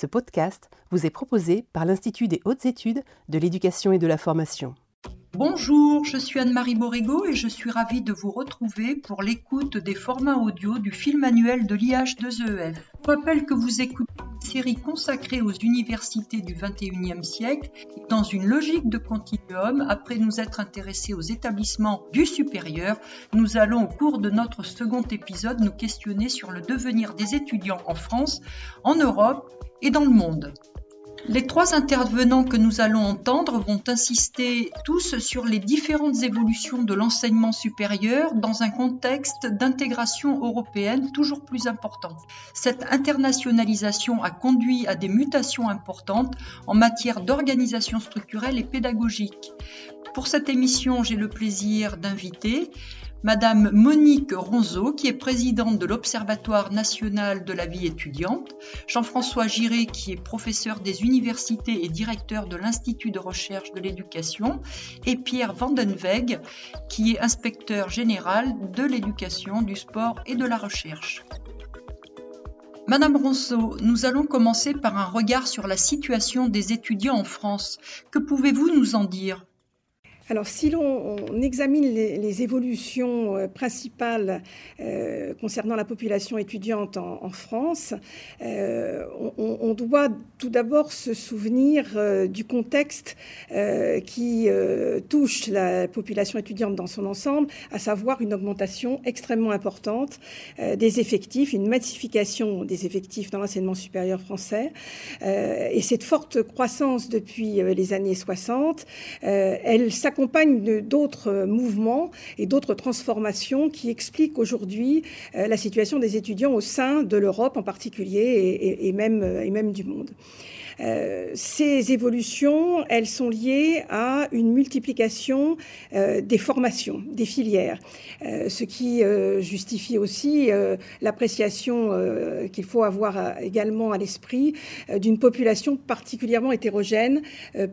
Ce podcast vous est proposé par l'Institut des hautes études de l'éducation et de la formation. Bonjour, je suis Anne-Marie Borrego et je suis ravie de vous retrouver pour l'écoute des formats audio du film annuel de l'IH2EF. Je rappelle que vous écoutez une série consacrée aux universités du XXIe siècle dans une logique de continuum. Après nous être intéressés aux établissements du supérieur, nous allons au cours de notre second épisode nous questionner sur le devenir des étudiants en France, en Europe et dans le monde. Les trois intervenants que nous allons entendre vont insister tous sur les différentes évolutions de l'enseignement supérieur dans un contexte d'intégration européenne toujours plus important. Cette internationalisation a conduit à des mutations importantes en matière d'organisation structurelle et pédagogique. Pour cette émission, j'ai le plaisir d'inviter Madame Monique Ronzeau, qui est présidente de l'Observatoire national de la vie étudiante, Jean-François Giré, qui est professeur des universités et directeur de l'Institut de recherche de l'éducation, et Pierre Vandenweg, qui est inspecteur général de l'éducation, du sport et de la recherche. Madame Ronceau, nous allons commencer par un regard sur la situation des étudiants en France. Que pouvez-vous nous en dire? Alors, si l'on examine les, évolutions euh, principales euh, concernant la population étudiante en, France, euh, on, doit tout d'abord se souvenir du contexte qui touche la population étudiante dans son ensemble, à savoir une augmentation extrêmement importante des effectifs, une massification des effectifs dans l'enseignement supérieur français. et cette forte croissance depuis les années 60, elle s'accompagne accompagne d'autres mouvements et d'autres transformations qui expliquent aujourd'hui euh, la situation des étudiants au sein de l'Europe en particulier et, même, et même du monde. Euh, ces évolutions, elles sont liées à une multiplication euh, des formations, des filières, euh, ce qui justifie aussi l'appréciation qu'il faut avoir également à l'esprit d'une population particulièrement hétérogène,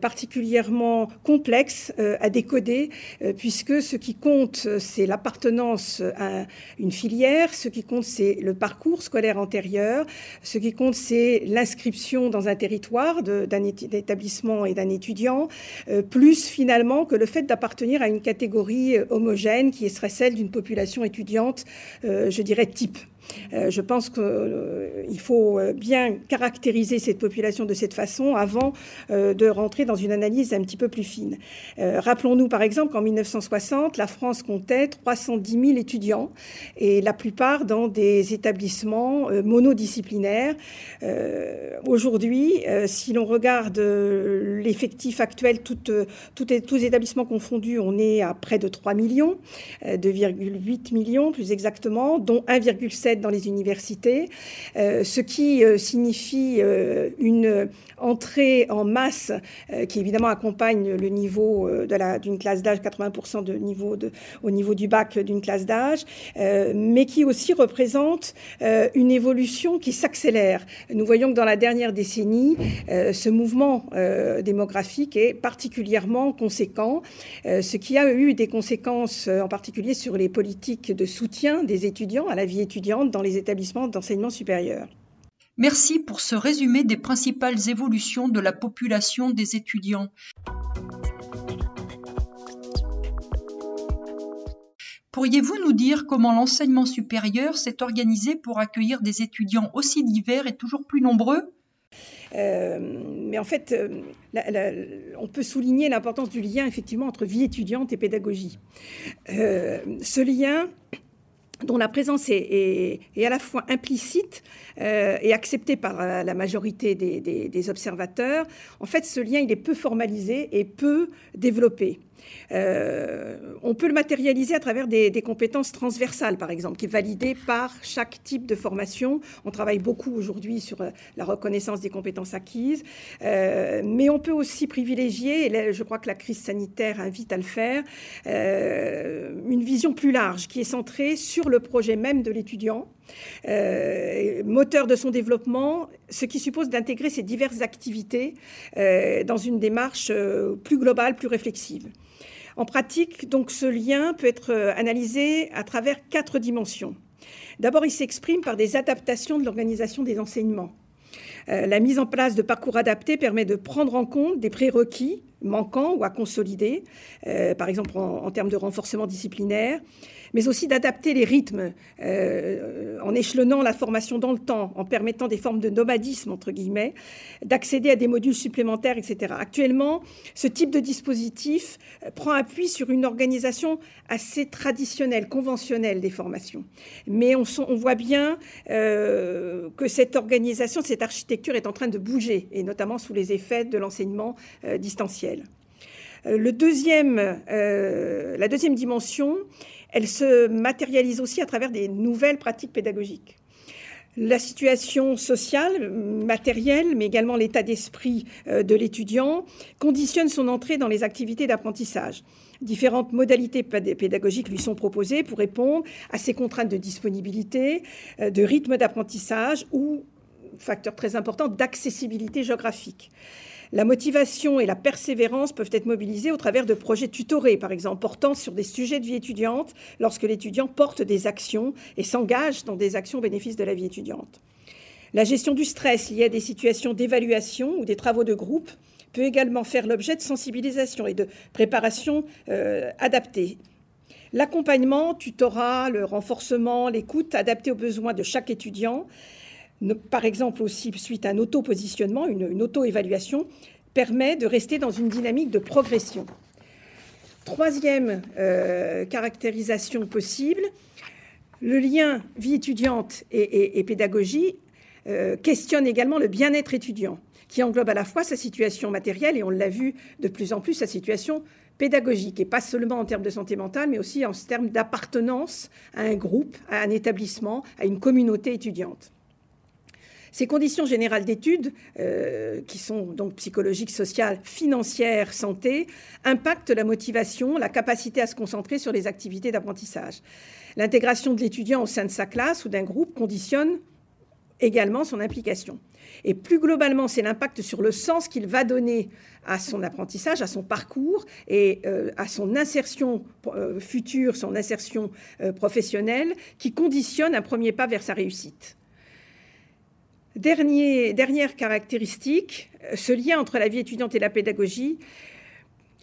particulièrement complexe à décoder, puisque ce qui compte, c'est l'appartenance à une filière, ce qui compte, c'est le parcours scolaire antérieur, ce qui compte, c'est l'inscription dans un territoire d'un établissement et d'un étudiant, euh, plus finalement que le fait d'appartenir à une catégorie euh, homogène qui serait celle d'une population étudiante, euh, je dirais, type. Je pense qu'il faut bien caractériser cette population de cette façon avant de rentrer dans une analyse un petit peu plus fine. Rappelons-nous par exemple qu'en 1960, la France comptait 310 000 étudiants et la plupart dans des établissements monodisciplinaires. Aujourd'hui, si l'on regarde l'effectif actuel, tous les établissements confondus, on est à près de 3 millions, 2,8 millions plus exactement, dont 1,7 dans les universités, euh, ce qui euh, signifie euh, une entrée en masse qui évidemment accompagne le niveau d'une classe d'âge, 80% de niveau de, au niveau du bac d'une classe d'âge, mais qui aussi représente une évolution qui s'accélère. Nous voyons que dans la dernière décennie, ce mouvement démographique est particulièrement conséquent, ce qui a eu des conséquences en particulier sur les politiques de soutien des étudiants à la vie étudiante dans les établissements d'enseignement supérieur. Merci pour ce résumé des principales évolutions de la population des étudiants. Pourriez-vous nous dire comment l'enseignement supérieur s'est organisé pour accueillir des étudiants aussi divers et toujours plus nombreux? Euh, mais en fait, euh, on peut souligner l'importance du lien effectivement entre vie étudiante et pédagogie. Euh, ce lien, dont la présence est, à la fois implicite et acceptée par la majorité des, des, observateurs, en fait, ce lien, il est peu formalisé et peu développé. Euh, on peut le matérialiser à travers des, compétences transversales, par exemple, qui est validée par chaque type de formation. On travaille beaucoup aujourd'hui sur euh, la reconnaissance des compétences acquises, euh, mais on peut aussi privilégier, et je crois que la crise sanitaire invite à le faire, une vision plus large qui est centrée sur le projet même de l'étudiant, moteur de son développement, ce qui suppose d'intégrer ces diverses activités dans une démarche plus globale, plus réflexive. En pratique, donc, ce lien peut être euh, analysé à travers quatre dimensions. D'abord, il s'exprime par des adaptations de l'organisation des enseignements. la mise en place de parcours adaptés permet de prendre en compte des prérequis manquants ou à consolider, par exemple en termes de renforcement disciplinaire, mais aussi d'adapter les rythmes euh, en échelonnant la formation dans le temps, en permettant des formes de nomadisme, entre guillemets, d'accéder à des modules supplémentaires, etc. Actuellement, ce type de dispositif euh, prend appui sur une organisation assez traditionnelle, conventionnelle des formations. Mais on, voit bien euh, que cette organisation, cette architecture est en train de bouger, et notamment sous les effets de l'enseignement distanciel. Le deuxième, la deuxième dimension, elle se matérialise aussi à travers des nouvelles pratiques pédagogiques. La situation sociale, matérielle, mais également l'état d'esprit euh, de l'étudiant conditionne son entrée dans les activités d'apprentissage. Différentes modalités pédagogiques lui sont proposées pour répondre à ces contraintes de disponibilité, euh, de rythme d'apprentissage ou, facteur très important, d'accessibilité géographique. La motivation et la persévérance peuvent être mobilisées au travers de projets tutorés, par exemple, portant sur des sujets de vie étudiante, lorsque l'étudiant porte des actions et s'engage dans des actions au bénéfice de la vie étudiante. La gestion du stress lié à des situations d'évaluation ou des travaux de groupe peut également faire l'objet de sensibilisation et de préparation euh, adaptée. L'accompagnement, tutorat, le renforcement, l'écoute adapté aux besoins de chaque étudiant par exemple aussi suite à un auto-positionnement, une, auto-évaluation, permet de rester dans une dynamique de progression. Troisième euh, caractérisation possible, le lien vie étudiante et, pédagogie euh, questionne également le bien-être étudiant, qui englobe à la fois sa situation matérielle et on l'a vu de plus en plus sa situation pédagogique, et pas seulement en termes de santé mentale, mais aussi en termes d'appartenance à un groupe, à un établissement, à une communauté étudiante. Ces conditions générales d'études, euh, qui sont donc psychologiques, sociales, financières, santé, impactent la motivation, la capacité à se concentrer sur les activités d'apprentissage. L'intégration de l'étudiant au sein de sa classe ou d'un groupe conditionne également son implication. Et plus globalement, c'est l'impact sur le sens qu'il va donner à son apprentissage, à son parcours et euh, à son insertion euh, future, son insertion professionnelle, qui conditionne un premier pas vers sa réussite dernière caractéristique, ce lien entre la vie étudiante et la pédagogie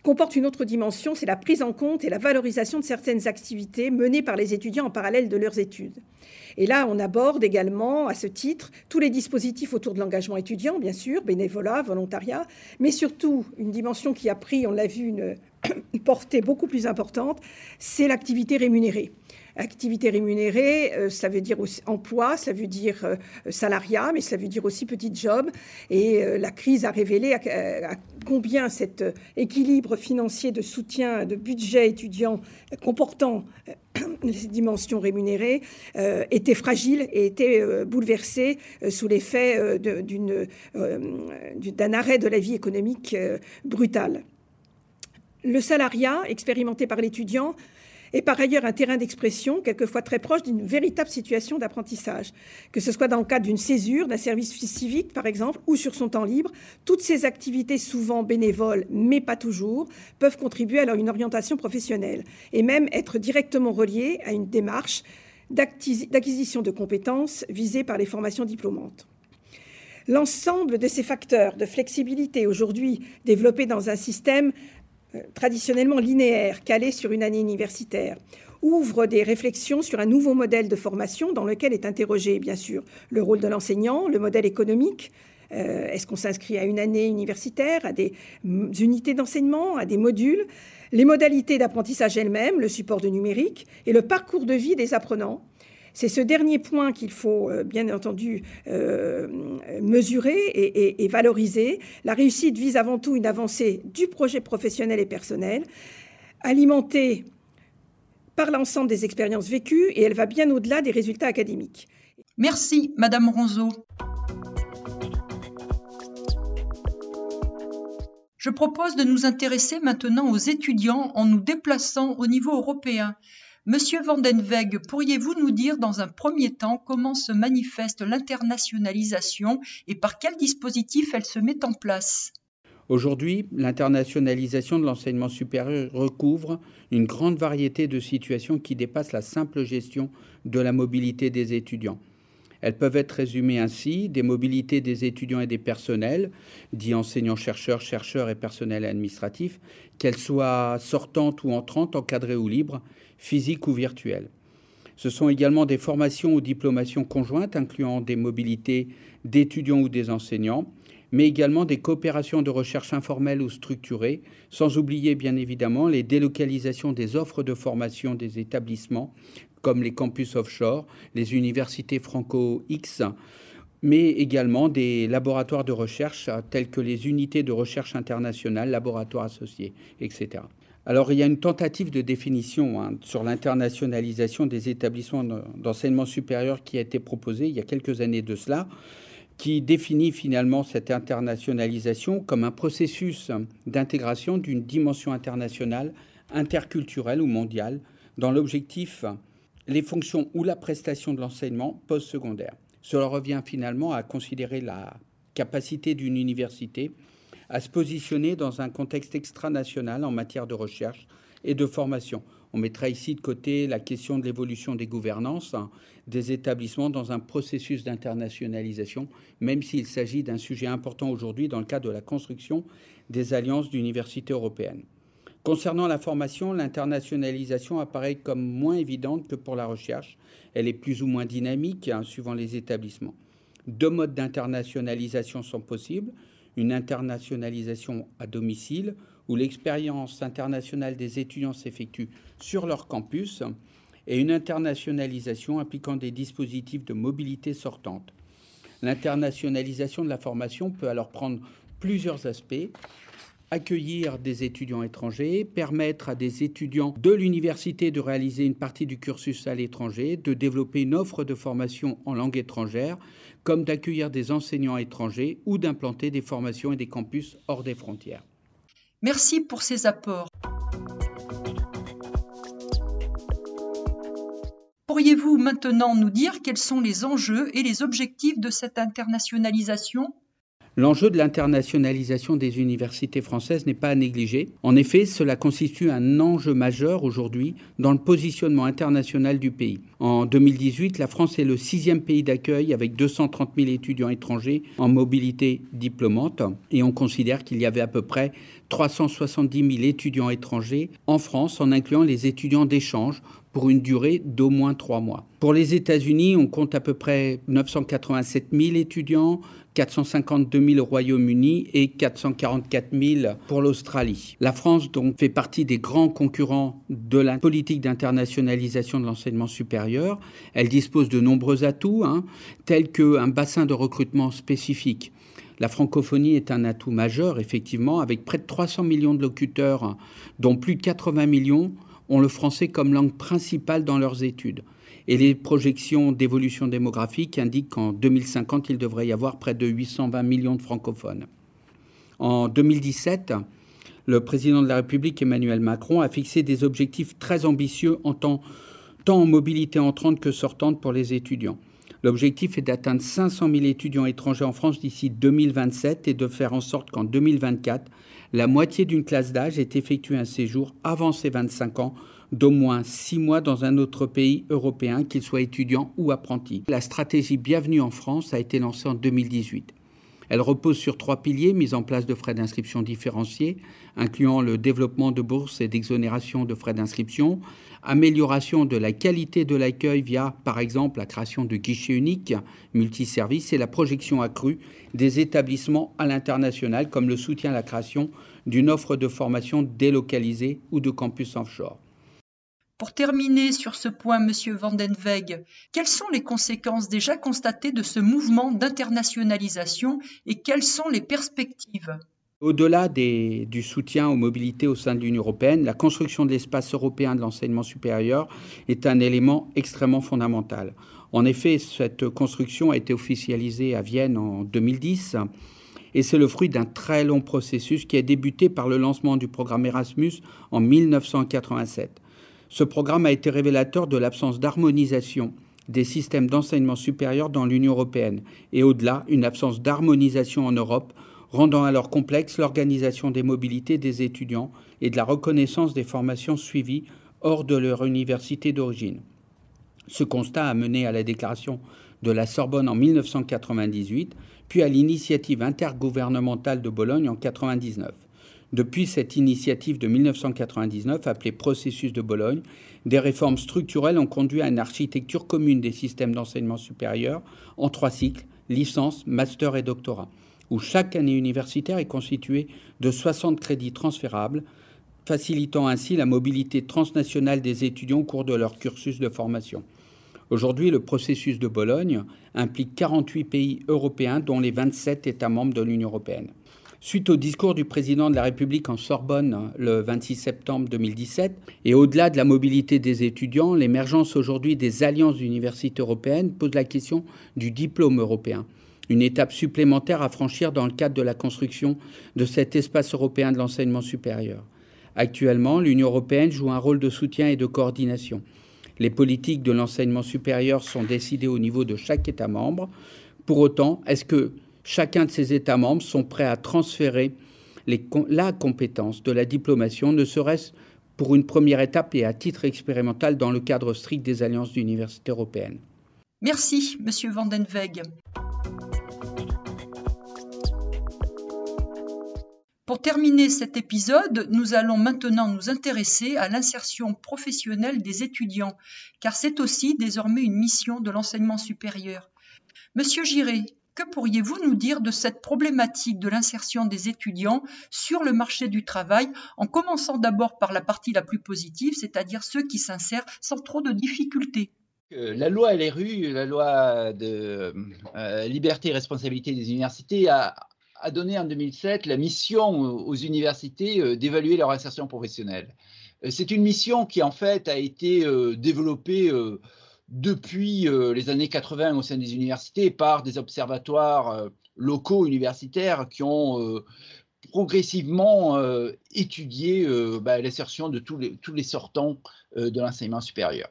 comporte une autre dimension, c'est la prise en compte et la valorisation de certaines activités menées par les étudiants en parallèle de leurs études. Et là, on aborde également, à ce titre, tous les dispositifs autour de l'engagement étudiant, bien sûr, bénévolat, volontariat, mais surtout une dimension qui a pris, on l'a vu, une portée beaucoup plus importante, c'est l'activité rémunérée. Activité rémunérée, euh, ça veut dire aussi emploi, ça veut dire euh, salariat, mais ça veut dire aussi petit job. Et euh, la crise a révélé à, combien cet équilibre financier de soutien, de budget étudiant comportant ces dimensions rémunérées était fragile et était bouleversé sous l'effet d'un arrêt de la vie économique brutal. Le salariat, expérimenté par l'étudiant, est par ailleurs un terrain d'expression, quelquefois très proche d'une véritable situation d'apprentissage. Que ce soit dans le cadre d'une césure, d'un service civique, par exemple, ou sur son temps libre, toutes ces activités, souvent bénévoles, mais pas toujours, peuvent contribuer à une orientation professionnelle et même être directement reliées à une démarche d'acquisition de compétences visées par les formations diplômantes. L'ensemble de ces facteurs de flexibilité aujourd'hui développés dans un système traditionnellement linéaire, calé sur une année universitaire, ouvre des réflexions sur un nouveau modèle de formation dans lequel est interrogé, bien sûr, le rôle de l'enseignant, le modèle économique. Euh, est-ce qu'on s'inscrit à une année universitaire, à des unités d'enseignement, à des modules Les modalités d'apprentissage elles-mêmes, le support de numérique et le parcours de vie des apprenants c'est ce dernier point qu'il faut euh, bien entendu euh, mesurer et, valoriser. La réussite vise avant tout une avancée du projet professionnel et personnel, alimentée par l'ensemble des expériences vécues et elle va bien au-delà des résultats académiques. Merci, Madame Ronzeau. Je propose de nous intéresser maintenant aux étudiants en nous déplaçant au niveau européen. Monsieur Van den pourriez-vous nous dire dans un premier temps comment se manifeste l'internationalisation et par quel dispositif elle se met en place? Aujourd'hui, l'internationalisation de l'enseignement supérieur recouvre une grande variété de situations qui dépassent la simple gestion de la mobilité des étudiants. Elles peuvent être résumées ainsi des mobilités des étudiants et des personnels, dits enseignants-chercheurs, chercheurs et personnels administratifs, qu'elles soient sortantes ou entrantes, encadrées ou libres, physiques ou virtuelles. Ce sont également des formations ou diplomations conjointes incluant des mobilités d'étudiants ou des enseignants, mais également des coopérations de recherche informelles ou structurées, sans oublier bien évidemment les délocalisations des offres de formation des établissements, comme les campus offshore, les universités franco-X, mais également des laboratoires de recherche tels que les unités de recherche internationales, laboratoires associés, etc. Alors il y a une tentative de définition hein, sur l'internationalisation des établissements d'enseignement supérieur qui a été proposée il y a quelques années de cela, qui définit finalement cette internationalisation comme un processus d'intégration d'une dimension internationale, interculturelle ou mondiale, dans l'objectif les fonctions ou la prestation de l'enseignement postsecondaire. Cela revient finalement à considérer la capacité d'une université à se positionner dans un contexte extranational en matière de recherche et de formation. On mettra ici de côté la question de l'évolution des gouvernances hein, des établissements dans un processus d'internationalisation, même s'il s'agit d'un sujet important aujourd'hui dans le cadre de la construction des alliances d'universités européennes. Concernant la formation, l'internationalisation apparaît comme moins évidente que pour la recherche. Elle est plus ou moins dynamique hein, suivant les établissements. Deux modes d'internationalisation sont possibles une internationalisation à domicile, où l'expérience internationale des étudiants s'effectue sur leur campus, et une internationalisation impliquant des dispositifs de mobilité sortante. L'internationalisation de la formation peut alors prendre plusieurs aspects accueillir des étudiants étrangers, permettre à des étudiants de l'université de réaliser une partie du cursus à l'étranger, de développer une offre de formation en langue étrangère, comme d'accueillir des enseignants étrangers ou d'implanter des formations et des campus hors des frontières. Merci pour ces apports. Pourriez-vous maintenant nous dire quels sont les enjeux et les objectifs de cette internationalisation? L'enjeu de l'internationalisation des universités françaises n'est pas à négliger. En effet, cela constitue un enjeu majeur aujourd'hui dans le positionnement international du pays. En 2018, la France est le sixième pays d'accueil avec 230 000 étudiants étrangers en mobilité diplômante et on considère qu'il y avait à peu près 370 000 étudiants étrangers en France en incluant les étudiants d'échange pour une durée d'au moins trois mois. Pour les États-Unis, on compte à peu près 987 000 étudiants, 452 000 au Royaume-Uni et 444 000 pour l'Australie. La France donc fait partie des grands concurrents de la politique d'internationalisation de l'enseignement supérieur. Elle dispose de nombreux atouts, hein, tels qu'un bassin de recrutement spécifique. La francophonie est un atout majeur, effectivement, avec près de 300 millions de locuteurs, dont plus de 80 millions ont le français comme langue principale dans leurs études. Et les projections d'évolution démographique indiquent qu'en 2050, il devrait y avoir près de 820 millions de francophones. En 2017, le président de la République Emmanuel Macron a fixé des objectifs très ambitieux en tant, tant en mobilité entrante que sortante pour les étudiants. L'objectif est d'atteindre 500 000 étudiants étrangers en France d'ici 2027 et de faire en sorte qu'en 2024, la moitié d'une classe d'âge ait effectué un séjour avant ses 25 ans d'au moins six mois dans un autre pays européen, qu'il soit étudiant ou apprenti. La stratégie Bienvenue en France a été lancée en 2018. Elle repose sur trois piliers, mise en place de frais d'inscription différenciés, incluant le développement de bourses et d'exonération de frais d'inscription, amélioration de la qualité de l'accueil via, par exemple, la création de guichets uniques multiservices et la projection accrue des établissements à l'international, comme le soutien à la création d'une offre de formation délocalisée ou de campus offshore. Pour terminer sur ce point, Monsieur Van den Weg, quelles sont les conséquences déjà constatées de ce mouvement d'internationalisation et quelles sont les perspectives? Au-delà du soutien aux mobilités au sein de l'Union européenne, la construction de l'espace européen de l'enseignement supérieur est un élément extrêmement fondamental. En effet, cette construction a été officialisée à Vienne en 2010 et c'est le fruit d'un très long processus qui a débuté par le lancement du programme Erasmus en 1987. Ce programme a été révélateur de l'absence d'harmonisation des systèmes d'enseignement supérieur dans l'Union européenne et au-delà, une absence d'harmonisation en Europe, rendant alors complexe l'organisation des mobilités des étudiants et de la reconnaissance des formations suivies hors de leur université d'origine. Ce constat a mené à la déclaration de la Sorbonne en 1998, puis à l'initiative intergouvernementale de Bologne en 1999. Depuis cette initiative de 1999, appelée Processus de Bologne, des réformes structurelles ont conduit à une architecture commune des systèmes d'enseignement supérieur en trois cycles, licence, master et doctorat, où chaque année universitaire est constituée de 60 crédits transférables, facilitant ainsi la mobilité transnationale des étudiants au cours de leur cursus de formation. Aujourd'hui, le processus de Bologne implique 48 pays européens, dont les 27 États membres de l'Union européenne. Suite au discours du président de la République en Sorbonne le 26 septembre 2017, et au-delà de la mobilité des étudiants, l'émergence aujourd'hui des alliances d'universités européennes pose la question du diplôme européen, une étape supplémentaire à franchir dans le cadre de la construction de cet espace européen de l'enseignement supérieur. Actuellement, l'Union européenne joue un rôle de soutien et de coordination. Les politiques de l'enseignement supérieur sont décidées au niveau de chaque État membre. Pour autant, est-ce que chacun de ces États membres sont prêts à transférer la compétence de la diplomation, ne serait-ce pour une première étape et à titre expérimental dans le cadre strict des alliances d'universités européennes. Merci, Monsieur Vandenweg. Pour terminer cet épisode, nous allons maintenant nous intéresser à l'insertion professionnelle des étudiants, car c'est aussi désormais une mission de l'enseignement supérieur. Monsieur Giré, que pourriez-vous nous dire de cette problématique de l'insertion des étudiants sur le marché du travail, en commençant d'abord par la partie la plus positive, c'est-à-dire ceux qui s'insèrent sans trop de difficultés? Euh, la loi LRU, la loi de euh, liberté et responsabilité des universités, a, donné en 2007 la mission aux universités euh, d'évaluer leur insertion professionnelle. C'est une mission qui en fait a été développée depuis euh, les années 80 au sein des universités par des observatoires euh, locaux universitaires qui ont euh, progressivement étudié bah, l'insertion de tous les, tous les sortants de l'enseignement supérieur.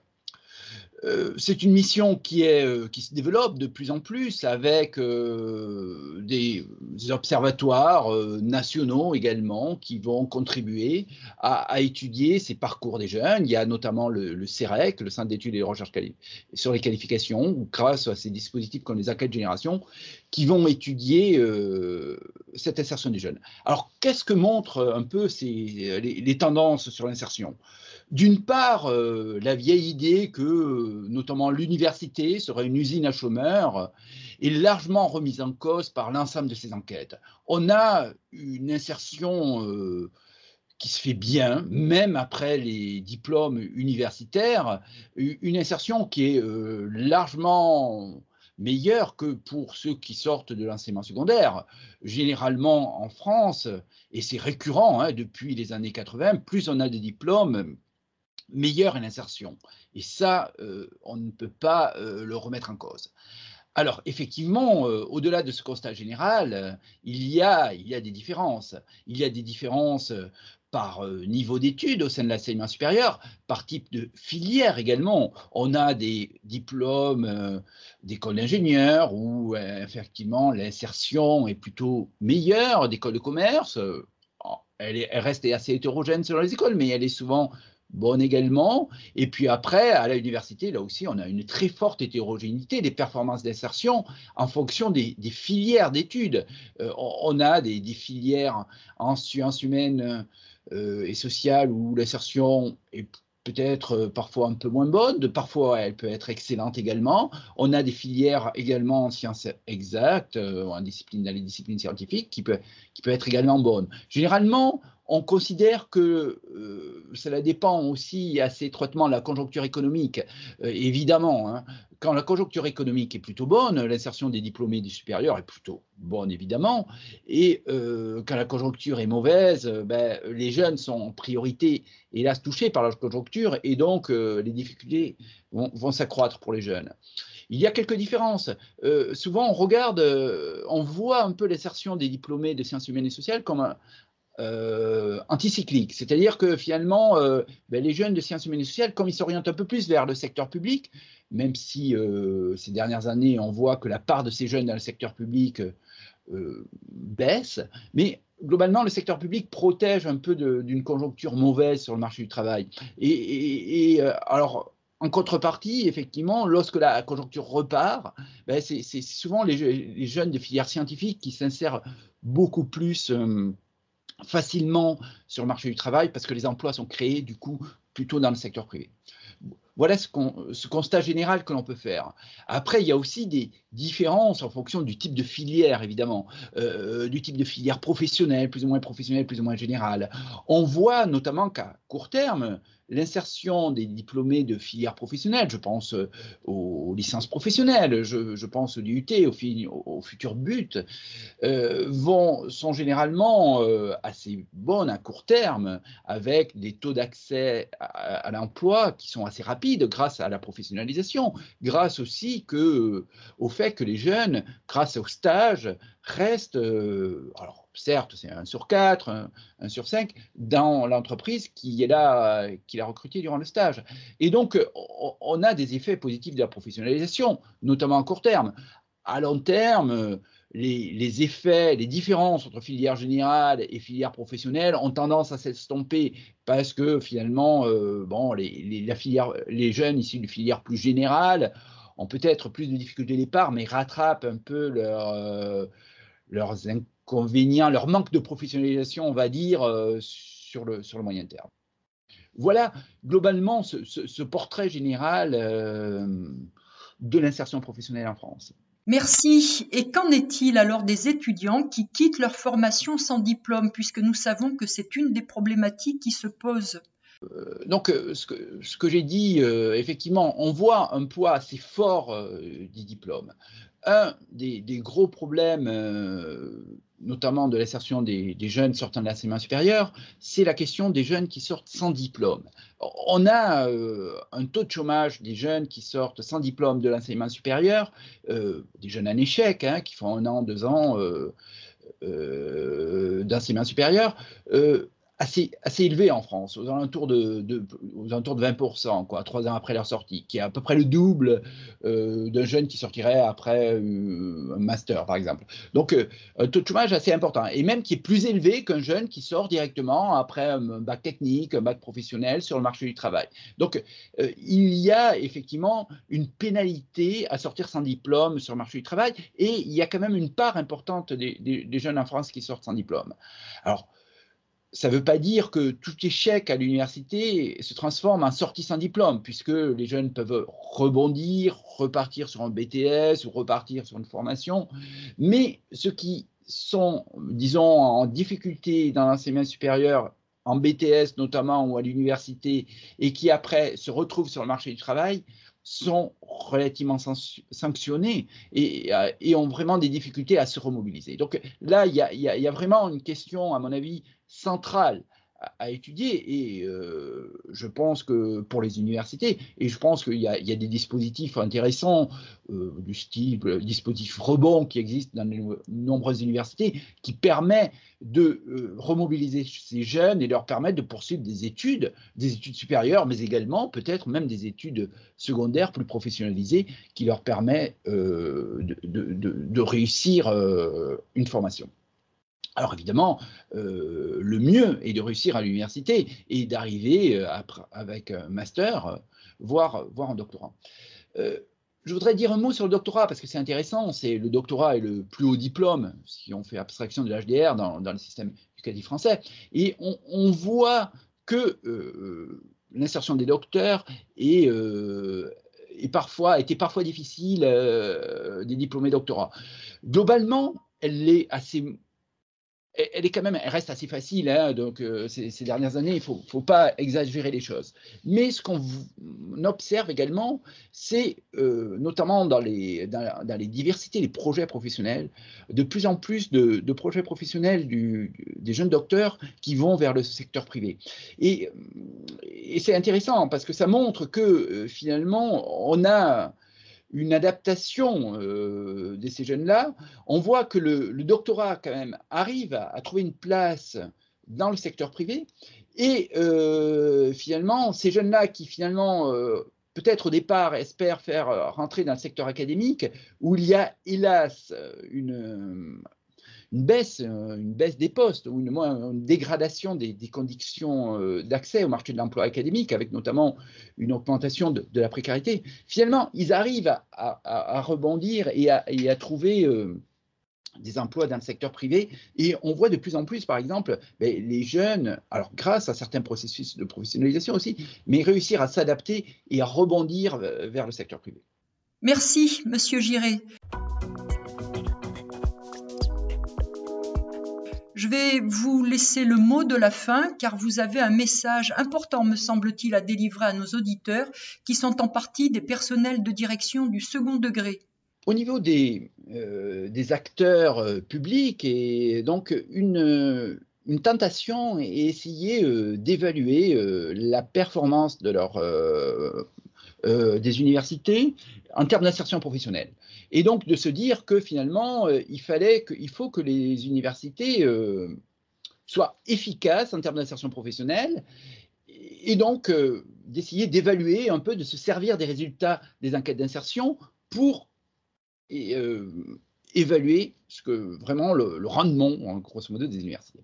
Euh, c'est une mission qui, est, euh, qui se développe de plus en plus avec euh, des, observatoires nationaux également qui vont contribuer à, étudier ces parcours des jeunes. Il y a notamment le, CEREC, le Centre d'études et de recherche sur les qualifications, ou grâce à ces dispositifs comme les accueils de génération, qui vont étudier cette insertion des jeunes. Alors, qu'est-ce que montrent un peu les tendances sur l'insertion? D'une part, euh, la vieille idée que euh, notamment l'université serait une usine à chômeurs est largement remise en cause par l'ensemble de ces enquêtes. On a une insertion euh, qui se fait bien, même après les diplômes universitaires, une insertion qui est largement meilleure que pour ceux qui sortent de l'enseignement secondaire. Généralement en France, et c'est récurrent hein, depuis les années 80, plus on a des diplômes, meilleure est l'insertion. Et ça, euh, on ne peut pas euh, le remettre en cause. Alors, effectivement, euh, au-delà de ce constat général, il, y a, il y a des différences. Il y a des différences par niveau d'études au sein de l'enseignement supérieur, par type de filière également. On a des diplômes d'école d'ingénieur où effectivement l'insertion est plutôt meilleure, d'école de commerce. Elle, est, reste assez hétérogène selon les écoles, mais elle est souvent bonne également. Et puis après, à l'université, là aussi, on a une très forte hétérogénéité des performances d'insertion en fonction des, filières d'études. Euh, on a des, filières en sciences humaines euh, et sociales où l'insertion est peut-être euh, parfois un peu moins bonne, parfois elle peut être excellente également. On a des filières également en sciences exactes, en discipline, dans les disciplines scientifiques, qui peut, qui peut être également bonne. Généralement, on considère que euh, cela dépend aussi assez étroitement de la conjoncture économique. Euh, évidemment, hein. Quand la conjoncture économique est plutôt bonne, l'insertion des diplômés du supérieur est plutôt bonne, évidemment. Et euh, quand la conjoncture est mauvaise, ben, les jeunes sont en priorité, hélas, touchés par la conjoncture, et donc les difficultés vont, vont s'accroître pour les jeunes. Il y a quelques différences. souvent, on regarde, on voit un peu l'insertion des diplômés de sciences humaines et sociales comme un, euh, anticyclique. C'est-à-dire que finalement, euh, ben, les jeunes de sciences humaines et sociales, comme ils s'orientent un peu plus vers le secteur public, même si euh, ces dernières années, on voit que la part de ces jeunes dans le secteur public baisse, mais globalement, le secteur public protège un peu d'une conjoncture mauvaise sur le marché du travail. Et, alors, en contrepartie, effectivement, lorsque la conjoncture repart, ben, c'est souvent les, jeunes de filières scientifiques qui s'insèrent beaucoup plus facilement sur le marché du travail parce que les emplois sont créés du coup plutôt dans le secteur privé. Voilà ce, ce, constat général que l'on peut faire. Après, il y a aussi des différences en fonction du type de filière, évidemment, euh, du type de filière professionnelle, plus ou moins professionnelle, plus ou moins générale. On voit notamment qu'à court terme, l'insertion des diplômés de filières professionnelles, je pense euh, aux, licences professionnelles, je, pense au DUT, au, au futur but, euh, vont, sont généralement assez bonnes à court terme, avec des taux d'accès à, l'emploi qui sont assez rapides grâce à la professionnalisation, grâce aussi que, au fait que les jeunes, grâce au stage, restent, alors certes, c'est un sur quatre, un, sur cinq, dans l'entreprise qui est là, qui l'a recruté durant le stage. Et donc, on a des effets positifs de la professionnalisation, notamment à court terme. À long terme, les, effets, les différences entre filière générale et filière professionnelle ont tendance à s'estomper parce que finalement, euh, bon, les, la filière, les jeunes issus de filière plus générale ont peut-être plus de difficultés au départ, mais rattrapent un peu euh, leurs inconvénients, leur manque de professionnalisation, on va dire, euh, sur, le, sur le moyen terme. Voilà globalement ce, portrait général euh, de l'insertion professionnelle en France. Merci. Et qu'en est-il alors des étudiants qui quittent leur formation sans diplôme, puisque nous savons que c'est une des problématiques qui se posent donc, ce que, ce que j'ai dit, effectivement, on voit un poids assez fort du diplôme. Un des, des gros problèmes notamment de l'insertion des, jeunes sortant de l'enseignement supérieur, c'est la question des jeunes qui sortent sans diplôme. On a euh, un taux de chômage des jeunes qui sortent sans diplôme de l'enseignement supérieur, euh, des jeunes en échec, hein, qui font un an, deux ans euh, d'enseignement supérieur, assez, élevé en France, aux alentours de, aux alentours de 20%, quoi, trois ans après leur sortie, qui est à peu près le double euh, d'un jeune qui sortirait après euh, un master, par exemple. Donc, euh, un taux de chômage assez important, et même qui est plus élevé qu'un jeune qui sort directement après un bac technique, un bac professionnel sur le marché du travail. Donc, il y a effectivement une pénalité à sortir sans diplôme sur le marché du travail, et il y a quand même une part importante des, des jeunes en France qui sortent sans diplôme. Alors, ça ne veut pas dire que tout échec à l'université se transforme en sortie sans diplôme, puisque les jeunes peuvent rebondir, repartir sur un BTS ou repartir sur une formation. Mais ceux qui sont, disons, en difficulté dans l'enseignement supérieur, en BTS notamment ou à l'université, et qui après se retrouvent sur le marché du travail, sont relativement sanctionnés euh, et, ont vraiment des difficultés à se remobiliser. Donc là, il y, a, vraiment une question, à mon avis, centrale à, étudier et euh, je pense que pour les universités, et je pense qu'il y, a des dispositifs intéressants euh, du style dispositif rebond qui existe dans de nombreuses universités qui permet de euh, remobiliser ces jeunes et leur permettre de poursuivre des études, des études supérieures, mais également peut-être même des études secondaires plus professionnalisées qui leur permettent de, de, réussir une formation. Alors évidemment, euh, le mieux est de réussir à l'université et d'arriver euh, avec un master, euh, voire, un doctorat. je voudrais dire un mot sur le doctorat parce que c'est intéressant. C'est le doctorat est le plus haut diplôme si on fait abstraction de l'HDR dans, le système éducatif français. Et on, voit que l'insertion des docteurs est parfois, était parfois difficile des diplômés doctorats. Globalement, elle est assez elle est quand même, elle reste assez facile, hein, donc euh, ces, dernières années, il faut, faut, pas exagérer les choses. Mais ce qu'on observe également, c'est euh, notamment dans les, dans, les diversités des projets professionnels, de plus en plus de, projets professionnels des jeunes docteurs qui vont vers le secteur privé. Et, et c'est intéressant parce que ça montre que euh, finalement, on a une adaptation euh, de ces jeunes-là, on voit que le, doctorat quand même arrive à, trouver une place dans le secteur privé. Et euh, finalement ces jeunes-là qui finalement euh, peut-être au départ espèrent faire rentrer dans le secteur académique où il y a hélas une, une baisse, une baisse des postes, ou une, dégradation des, conditions d'accès au marché de l'emploi académique, avec notamment une augmentation de, la précarité, finalement, ils arrivent à, rebondir et à, trouver des emplois dans le secteur privé. Et on voit de plus en plus, par exemple, ben, les jeunes, alors grâce à certains processus de professionnalisation aussi, mais réussir à s'adapter et à rebondir euh, vers le secteur privé. Merci, Monsieur Giré. Vais vous laisser le mot de la fin car vous avez un message important, me semble-t-il, à délivrer à nos auditeurs qui sont en partie des personnels de direction du second degré. Au niveau des, euh, acteurs euh, publics, et donc une, tentation est essayer euh, d'évaluer la performance de des universités en termes d'insertion professionnelle. Et donc de se dire que finalement, il, fallait faut que les universités soient efficaces en termes d'insertion professionnelle et donc d'essayer d'évaluer un peu, de se servir des résultats des enquêtes d'insertion pour euh, évaluer ce que, vraiment le, rendement, en grosso modo, des universités.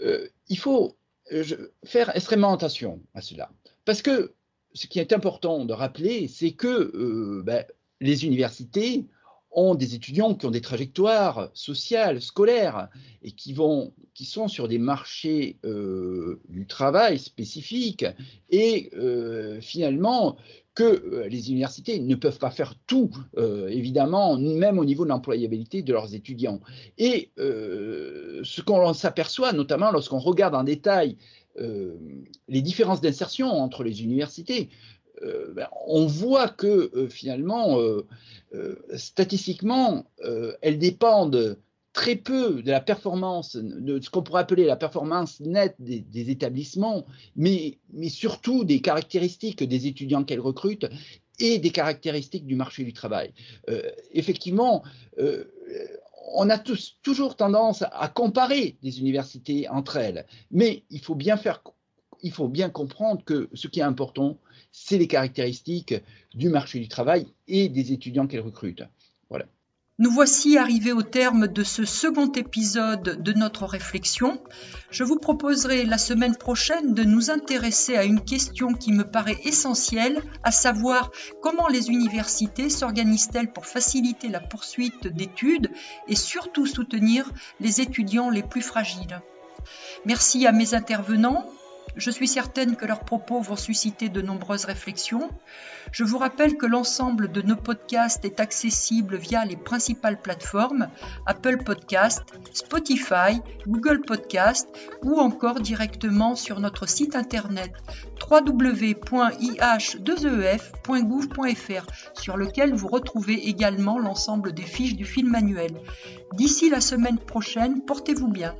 Euh, il faut euh, faire extrêmement attention à cela. Parce que ce qui est important de rappeler, c'est que ben, les universités ont des étudiants qui ont des trajectoires sociales, scolaires, et qui, sont sur des marchés du travail spécifiques, et finalement que euh, les universités ne peuvent pas faire tout, euh, évidemment, même au niveau de l'employabilité de leurs étudiants. Et euh, ce qu'on s'aperçoit, notamment lorsqu'on regarde en détail les différences d'insertion entre les universités, ben, on voit que finalement, statistiquement, elles dépendent très peu de la performance, de ce qu'on pourrait appeler la performance nette des, établissements, mais, surtout des caractéristiques des étudiants qu'elles recrutent et des caractéristiques du marché du travail. Euh, effectivement, euh, on a tous, toujours tendance à comparer des universités entre elles, mais il faut bien comprendre que ce qui est important, c'est les caractéristiques du marché du travail et des étudiants qu'elles recrutent. Voilà. Nous voici arrivés au terme de ce second épisode de notre réflexion. Je vous proposerai la semaine prochaine de nous intéresser à une question qui me paraît essentielle, à savoir comment les universités s'organisent-elles pour faciliter la poursuite d'études et surtout soutenir les étudiants les plus fragiles. Merci à mes intervenants, je suis certaine que leurs propos vont susciter de nombreuses réflexions. Je vous rappelle que l'ensemble de nos podcasts est accessible via les principales plateformes Apple Podcast, Spotify, Google Podcast ou encore directement sur notre site internet www.ih2ef.gouv.fr sur lequel vous retrouvez également l'ensemble des fiches du film manuel. D'ici la semaine prochaine, portez-vous bien.